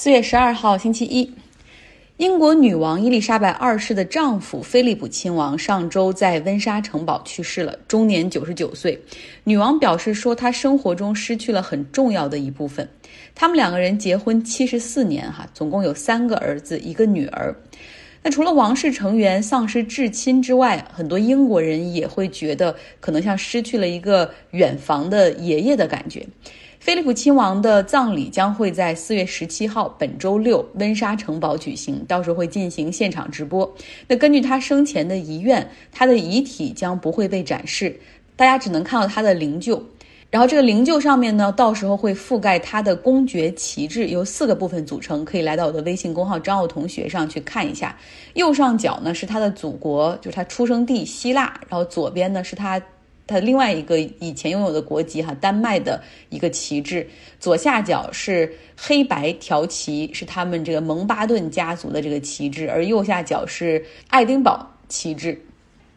四月十二号，星期一，英国女王伊丽莎白二世的丈夫菲利普亲王上周在温莎城堡去世了，终年九十九岁。女王表示说，她生活中失去了很重要的一部分。他们两个人结婚七十四年，哈，总共有三个儿子，一个女儿。那除了王室成员丧失至亲之外，很多英国人也会觉得可能像失去了一个远房的爷爷的感觉。菲利普亲王的葬礼将会在四月十七号，本周六，温莎城堡举行，到时候会进行现场直播。那根据他生前的遗愿，他的遗体将不会被展示，大家只能看到他的灵柩。然后这个灵柩上面呢，到时候会覆盖他的公爵旗帜，由四个部分组成。可以来到我的微信公号“张奥同学”上去看一下。右上角呢是他的祖国，就是他出生地希腊。然后左边呢是他。他另外一个以前拥有的国籍哈，丹麦的一个旗帜，左下角是黑白条旗，是他们这个蒙巴顿家族的这个旗帜，而右下角是爱丁堡旗帜。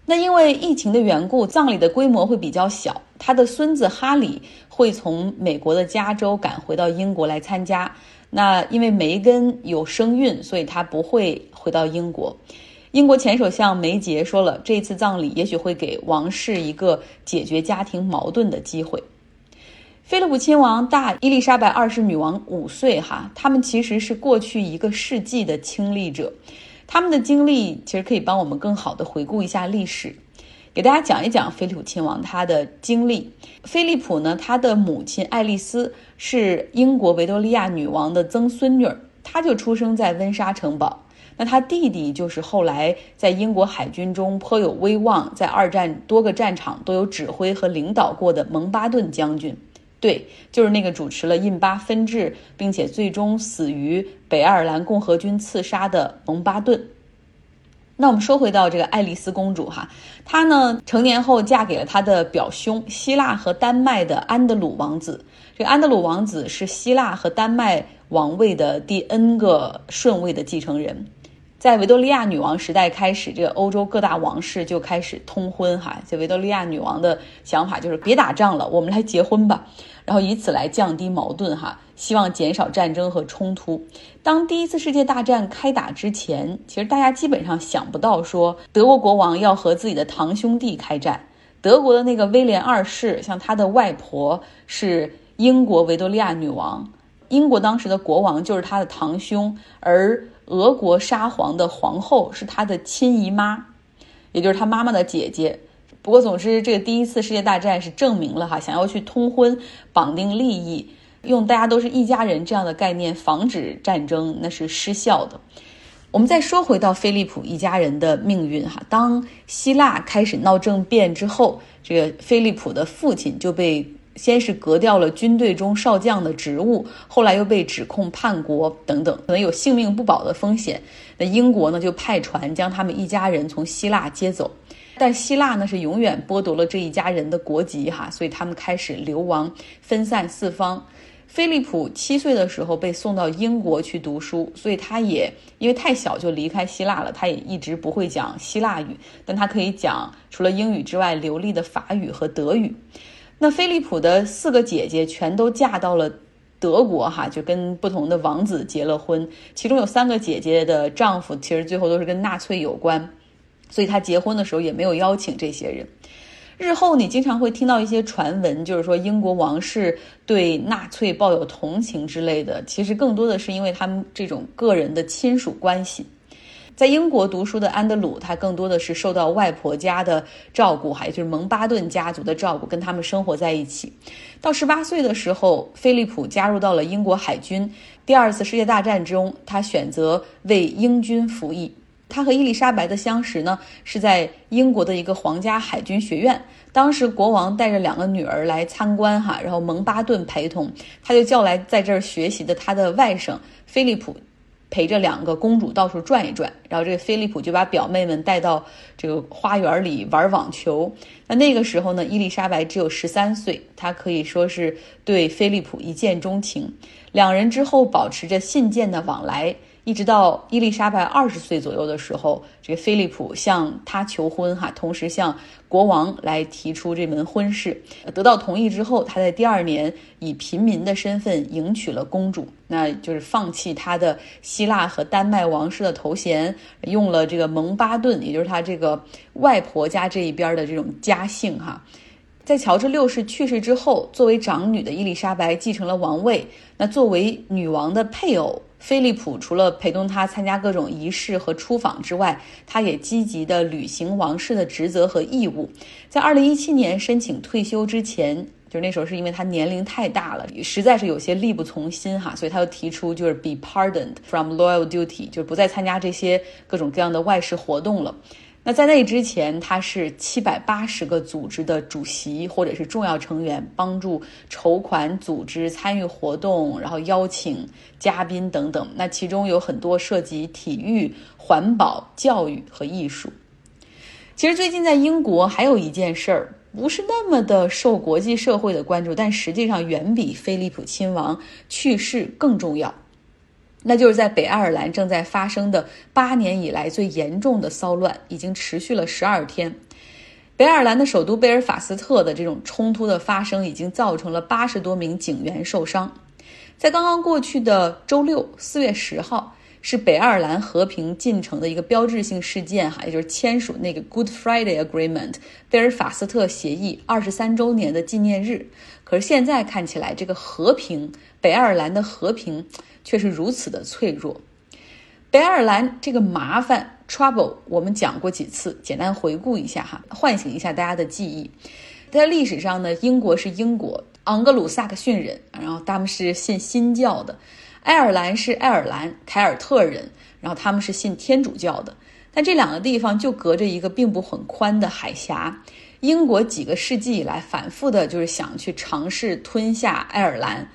那因为疫情的缘故，葬礼的规模会比较小。他的孙子哈里会从美国的加州赶回到英国来参加。那因为梅根有身孕，所以他不会回到英国。英国前首相梅杰说了，这次葬礼也许会给王室一个解决家庭矛盾的机会。菲利普亲王大伊丽莎白二世女王五岁，哈，他们其实是过去一个世纪的亲历者，他们的经历其实可以帮我们更好的回顾一下历史，给大家讲一讲菲利普亲王他的经历。菲利普呢，他的母亲爱丽丝是英国维多利亚女王的曾孙女，她就出生在温莎城堡。那他弟弟就是后来在英国海军中颇有威望，在二战多个战场都有指挥和领导过的蒙巴顿将军，对，就是那个主持了印巴分治，并且最终死于北爱尔兰共和军刺杀的蒙巴顿。那我们说回到这个爱丽丝公主哈，她呢成年后嫁给了她的表兄希腊和丹麦的安德鲁王子，这个安德鲁王子是希腊和丹麦王位的第 N 个顺位的继承人。在维多利亚女王时代开始，这个欧洲各大王室就开始通婚哈。这维多利亚女王的想法就是别打仗了，我们来结婚吧，然后以此来降低矛盾哈，希望减少战争和冲突。当第一次世界大战开打之前，其实大家基本上想不到说德国国王要和自己的堂兄弟开战。德国的那个威廉二世，像他的外婆是英国维多利亚女王，英国当时的国王就是他的堂兄，而。俄国沙皇的皇后是他的亲姨妈，也就是他妈妈的姐姐。不过，总之，这个第一次世界大战是证明了哈，想要去通婚绑定利益，用大家都是一家人这样的概念防止战争，那是失效的。我们再说回到菲利普一家人的命运哈，当希腊开始闹政变之后，这个菲利普的父亲就被。先是革掉了军队中少将的职务，后来又被指控叛国等等，可能有性命不保的风险。那英国呢，就派船将他们一家人从希腊接走，但希腊呢是永远剥夺了这一家人的国籍哈，所以他们开始流亡，分散四方。菲利普七岁的时候被送到英国去读书，所以他也因为太小就离开希腊了，他也一直不会讲希腊语，但他可以讲除了英语之外流利的法语和德语。那菲利普的四个姐姐全都嫁到了德国，哈，就跟不同的王子结了婚。其中有三个姐姐的丈夫，其实最后都是跟纳粹有关，所以他结婚的时候也没有邀请这些人。日后你经常会听到一些传闻，就是说英国王室对纳粹抱有同情之类的，其实更多的是因为他们这种个人的亲属关系。在英国读书的安德鲁，他更多的是受到外婆家的照顾，还有就是蒙巴顿家族的照顾，跟他们生活在一起。到十八岁的时候，菲利普加入到了英国海军。第二次世界大战中，他选择为英军服役。他和伊丽莎白的相识呢，是在英国的一个皇家海军学院。当时国王带着两个女儿来参观，哈，然后蒙巴顿陪同，他就叫来在这儿学习的他的外甥菲利普。陪着两个公主到处转一转，然后这个菲利普就把表妹们带到这个花园里玩网球。那那个时候呢，伊丽莎白只有十三岁，她可以说是对菲利普一见钟情。两人之后保持着信件的往来，一直到伊丽莎白二十岁左右的时候，这个菲利普向她求婚，哈，同时向国王来提出这门婚事，得到同意之后，他在第二年以平民的身份迎娶了公主，那就是放弃他的希腊和丹麦王室的头衔，用了这个蒙巴顿，也就是他这个外婆家这一边的这种家姓，哈。在乔治六世去世之后，作为长女的伊丽莎白继承了王位。那作为女王的配偶，菲利普除了陪同他参加各种仪式和出访之外，他也积极地履行王室的职责和义务。在二零一七年申请退休之前，就那时候是因为他年龄太大了，实在是有些力不从心哈，所以他就提出就是 be pardoned from loyal duty，就是不再参加这些各种各样的外事活动了。那在那之前，他是七百八十个组织的主席或者是重要成员，帮助筹款、组织、参与活动，然后邀请嘉宾等等。那其中有很多涉及体育、环保、教育和艺术。其实最近在英国还有一件事儿，不是那么的受国际社会的关注，但实际上远比菲利普亲王去世更重要。那就是在北爱尔兰正在发生的八年以来最严重的骚乱，已经持续了十二天。北爱尔兰的首都贝尔法斯特的这种冲突的发生，已经造成了八十多名警员受伤。在刚刚过去的周六，四月十号，是北爱尔兰和平进程的一个标志性事件，哈，也就是签署那个 Good Friday Agreement 贝尔法斯特协议二十三周年的纪念日。可是现在看起来，这个和平，北爱尔兰的和平。却是如此的脆弱。北爱尔兰这个麻烦 trouble，我们讲过几次，简单回顾一下哈，唤醒一下大家的记忆。在历史上呢，英国是英国，昂格鲁萨克逊人，然后他们是信新教的；爱尔兰是爱尔兰凯尔特人，然后他们是信天主教的。但这两个地方就隔着一个并不很宽的海峡。英国几个世纪以来反复的就是想去尝试吞下爱尔兰。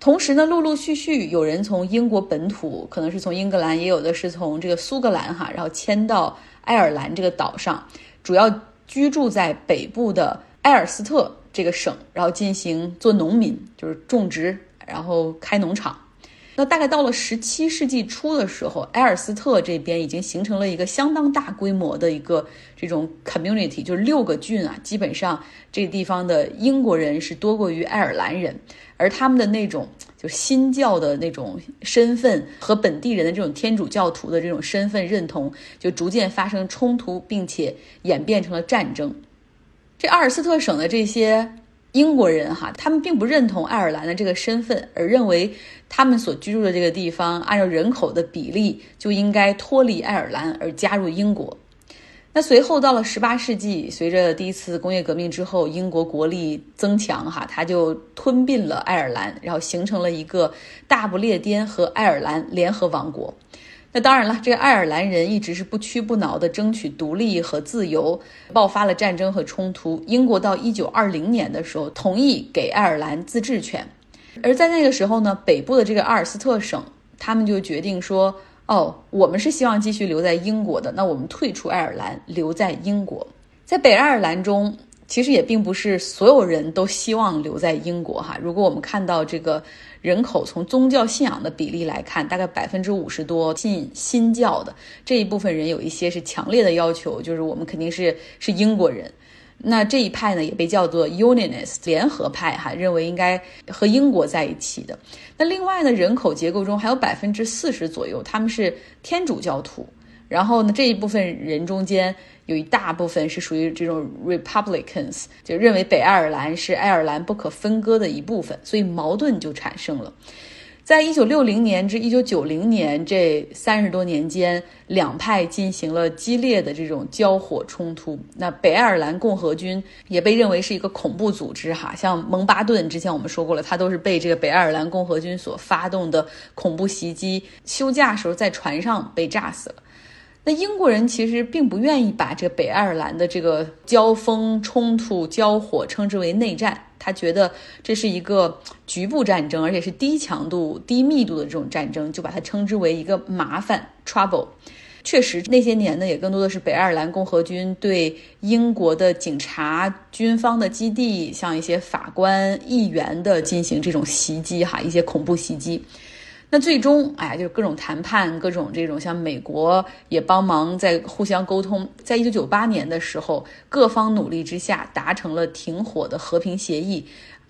同时呢，陆陆续续有人从英国本土，可能是从英格兰，也有的是从这个苏格兰哈，然后迁到爱尔兰这个岛上，主要居住在北部的埃尔斯特这个省，然后进行做农民，就是种植，然后开农场。那大概到了十七世纪初的时候，埃尔斯特这边已经形成了一个相当大规模的一个这种 community，就是六个郡啊，基本上这地方的英国人是多过于爱尔兰人，而他们的那种就新教的那种身份和本地人的这种天主教徒的这种身份认同，就逐渐发生冲突，并且演变成了战争。这阿尔斯特省的这些。英国人哈，他们并不认同爱尔兰的这个身份，而认为他们所居住的这个地方按照人口的比例就应该脱离爱尔兰而加入英国。那随后到了十八世纪，随着第一次工业革命之后，英国国力增强哈，他就吞并了爱尔兰，然后形成了一个大不列颠和爱尔兰联合王国。那当然了，这个爱尔兰人一直是不屈不挠地争取独立和自由，爆发了战争和冲突。英国到一九二零年的时候同意给爱尔兰自治权，而在那个时候呢，北部的这个阿尔斯特省，他们就决定说：“哦，我们是希望继续留在英国的，那我们退出爱尔兰，留在英国。”在北爱尔兰中。其实也并不是所有人都希望留在英国哈。如果我们看到这个人口从宗教信仰的比例来看，大概百分之五十多信新教的这一部分人，有一些是强烈的要求，就是我们肯定是是英国人。那这一派呢，也被叫做 Unionist 联合派哈，认为应该和英国在一起的。那另外呢，人口结构中还有百分之四十左右，他们是天主教徒。然后呢，这一部分人中间。有一大部分是属于这种 Republicans，就认为北爱尔兰是爱尔兰不可分割的一部分，所以矛盾就产生了。在一九六零年至一九九零年这三十多年间，两派进行了激烈的这种交火冲突。那北爱尔兰共和军也被认为是一个恐怖组织，哈，像蒙巴顿之前我们说过了，他都是被这个北爱尔兰共和军所发动的恐怖袭击，休假时候在船上被炸死了。那英国人其实并不愿意把这北爱尔兰的这个交锋、冲突、交火称之为内战，他觉得这是一个局部战争，而且是低强度、低密度的这种战争，就把它称之为一个麻烦 （trouble）。确实，那些年呢，也更多的是北爱尔兰共和军对英国的警察、军方的基地，像一些法官、议员的进行这种袭击，哈，一些恐怖袭击。那最终，哎，就是各种谈判，各种这种，像美国也帮忙在互相沟通。在一九九八年的时候，各方努力之下，达成了停火的和平协议。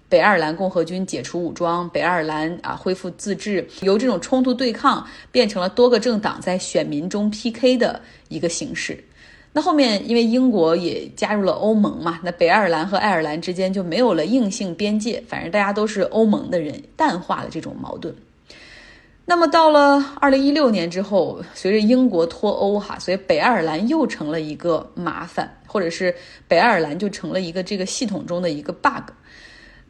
北爱尔兰共和军解除武装，北爱尔兰啊恢复自治，由这种冲突对抗变成了多个政党在选民中 PK 的一个形式。那后面因为英国也加入了欧盟嘛，那北爱尔兰和爱尔兰之间就没有了硬性边界，反正大家都是欧盟的人，淡化了这种矛盾。那么到了二零一六年之后，随着英国脱欧哈，所以北爱尔兰又成了一个麻烦，或者是北爱尔兰就成了一个这个系统中的一个 bug。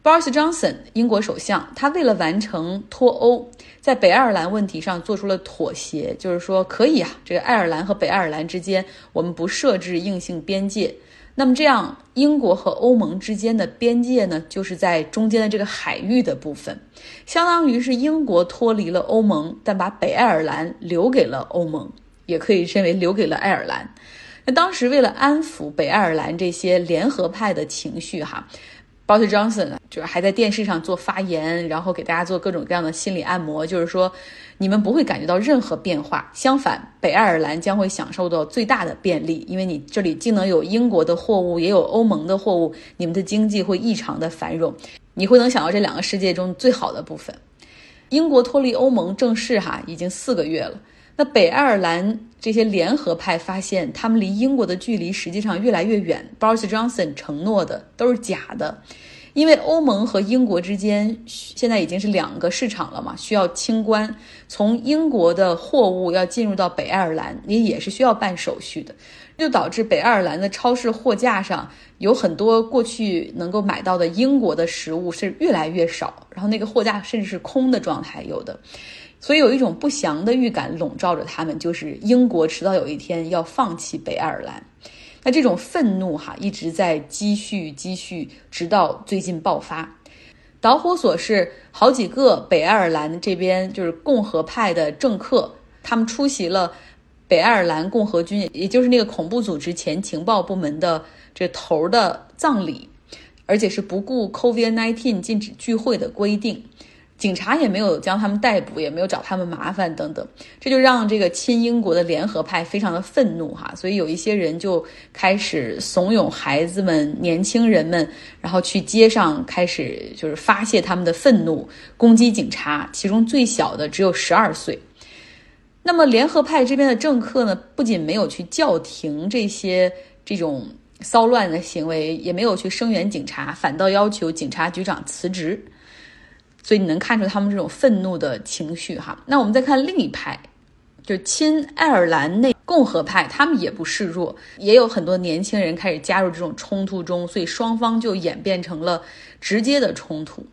Boris Johnson 英国首相，他为了完成脱欧，在北爱尔兰问题上做出了妥协，就是说可以啊，这个爱尔兰和北爱尔兰之间我们不设置硬性边界。那么这样，英国和欧盟之间的边界呢，就是在中间的这个海域的部分，相当于是英国脱离了欧盟，但把北爱尔兰留给了欧盟，也可以认为留给了爱尔兰。那当时为了安抚北爱尔兰这些联合派的情绪，哈。Boris Johnson 就是还在电视上做发言，然后给大家做各种各样的心理按摩，就是说你们不会感觉到任何变化，相反，北爱尔兰将会享受到最大的便利，因为你这里既能有英国的货物，也有欧盟的货物，你们的经济会异常的繁荣，你会能想到这两个世界中最好的部分。英国脱离欧盟正式哈已经四个月了。那北爱尔兰这些联合派发现，他们离英国的距离实际上越来越远。Boris Johnson 承诺的都是假的，因为欧盟和英国之间现在已经是两个市场了嘛，需要清关。从英国的货物要进入到北爱尔兰，也也是需要办手续的，就导致北爱尔兰的超市货架上有很多过去能够买到的英国的食物是越来越少，然后那个货架甚至是空的状态，有的。所以有一种不祥的预感笼罩着他们，就是英国迟早有一天要放弃北爱尔兰。那这种愤怒哈一直在积蓄积蓄，直到最近爆发。导火索是好几个北爱尔兰这边就是共和派的政客，他们出席了北爱尔兰共和军，也就是那个恐怖组织前情报部门的这头的葬礼，而且是不顾 COVID-19 禁止聚会的规定。警察也没有将他们逮捕，也没有找他们麻烦等等，这就让这个亲英国的联合派非常的愤怒哈，所以有一些人就开始怂恿孩子们、年轻人们，然后去街上开始就是发泄他们的愤怒，攻击警察。其中最小的只有十二岁。那么联合派这边的政客呢，不仅没有去叫停这些这种骚乱的行为，也没有去声援警察，反倒要求警察局长辞职。所以你能看出他们这种愤怒的情绪哈。那我们再看另一派，就亲爱尔兰内共和派，他们也不示弱，也有很多年轻人开始加入这种冲突中，所以双方就演变成了直接的冲突。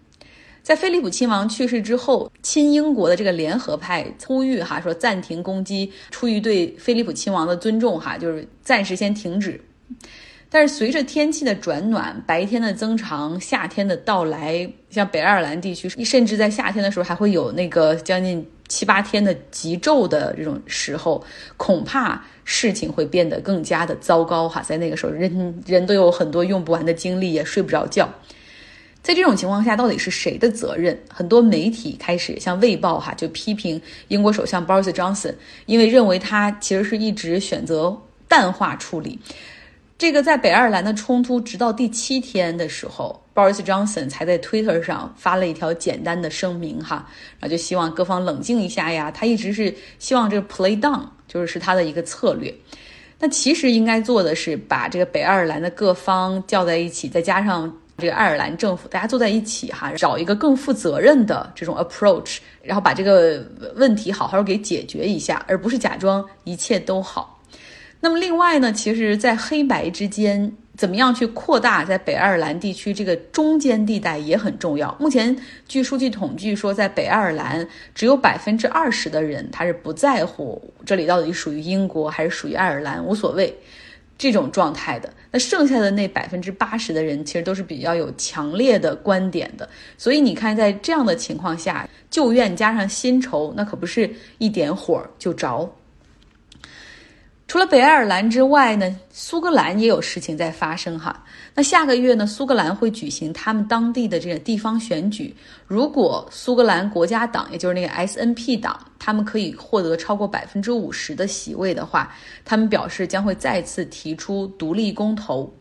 在菲利普亲王去世之后，亲英国的这个联合派呼吁哈说暂停攻击，出于对菲利普亲王的尊重哈，就是暂时先停止。但是随着天气的转暖，白天的增长，夏天的到来，像北爱尔兰地区，甚至在夏天的时候还会有那个将近七八天的极昼的这种时候，恐怕事情会变得更加的糟糕哈。在那个时候，人人都有很多用不完的精力，也睡不着觉。在这种情况下，到底是谁的责任？很多媒体开始像《卫报》哈就批评英国首相 Boris Johnson，因为认为他其实是一直选择淡化处理。这个在北爱尔兰的冲突直到第七天的时候，Boris Johnson 才在 Twitter 上发了一条简单的声明哈，然后就希望各方冷静一下呀。他一直是希望这个 play down 就是是他的一个策略。那其实应该做的是把这个北爱尔兰的各方叫在一起，再加上这个爱尔兰政府，大家坐在一起哈，找一个更负责任的这种 approach，然后把这个问题好好给解决一下，而不是假装一切都好。那么另外呢，其实，在黑白之间，怎么样去扩大在北爱尔兰地区这个中间地带也很重要。目前，据数据统计说，在北爱尔兰只有百分之二十的人他是不在乎这里到底属于英国还是属于爱尔兰，无所谓这种状态的。那剩下的那百分之八十的人，其实都是比较有强烈的观点的。所以你看，在这样的情况下，旧怨加上新仇，那可不是一点火就着。除了北爱尔兰之外呢，苏格兰也有事情在发生哈。那下个月呢，苏格兰会举行他们当地的这个地方选举。如果苏格兰国家党，也就是那个 SNP 党，他们可以获得超过百分之五十的席位的话，他们表示将会再次提出独立公投。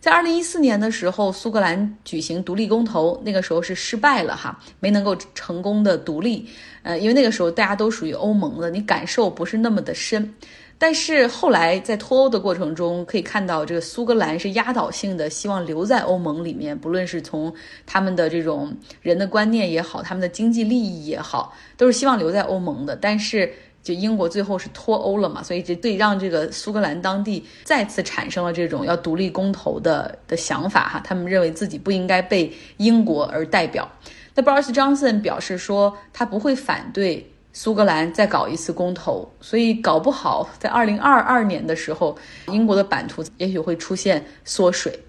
在二零一四年的时候，苏格兰举行独立公投，那个时候是失败了哈，没能够成功的独立。呃，因为那个时候大家都属于欧盟的，你感受不是那么的深。但是后来在脱欧的过程中，可以看到这个苏格兰是压倒性的希望留在欧盟里面，不论是从他们的这种人的观念也好，他们的经济利益也好，都是希望留在欧盟的。但是就英国最后是脱欧了嘛，所以这对让这个苏格兰当地再次产生了这种要独立公投的的想法哈，他们认为自己不应该被英国而代表。那 Boris Johnson 表示说，他不会反对。苏格兰再搞一次公投，所以搞不好在二零二二年的时候，英国的版图也许会出现缩水。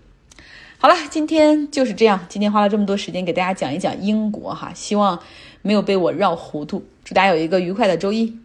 好了，今天就是这样。今天花了这么多时间给大家讲一讲英国哈，希望没有被我绕糊涂。祝大家有一个愉快的周一。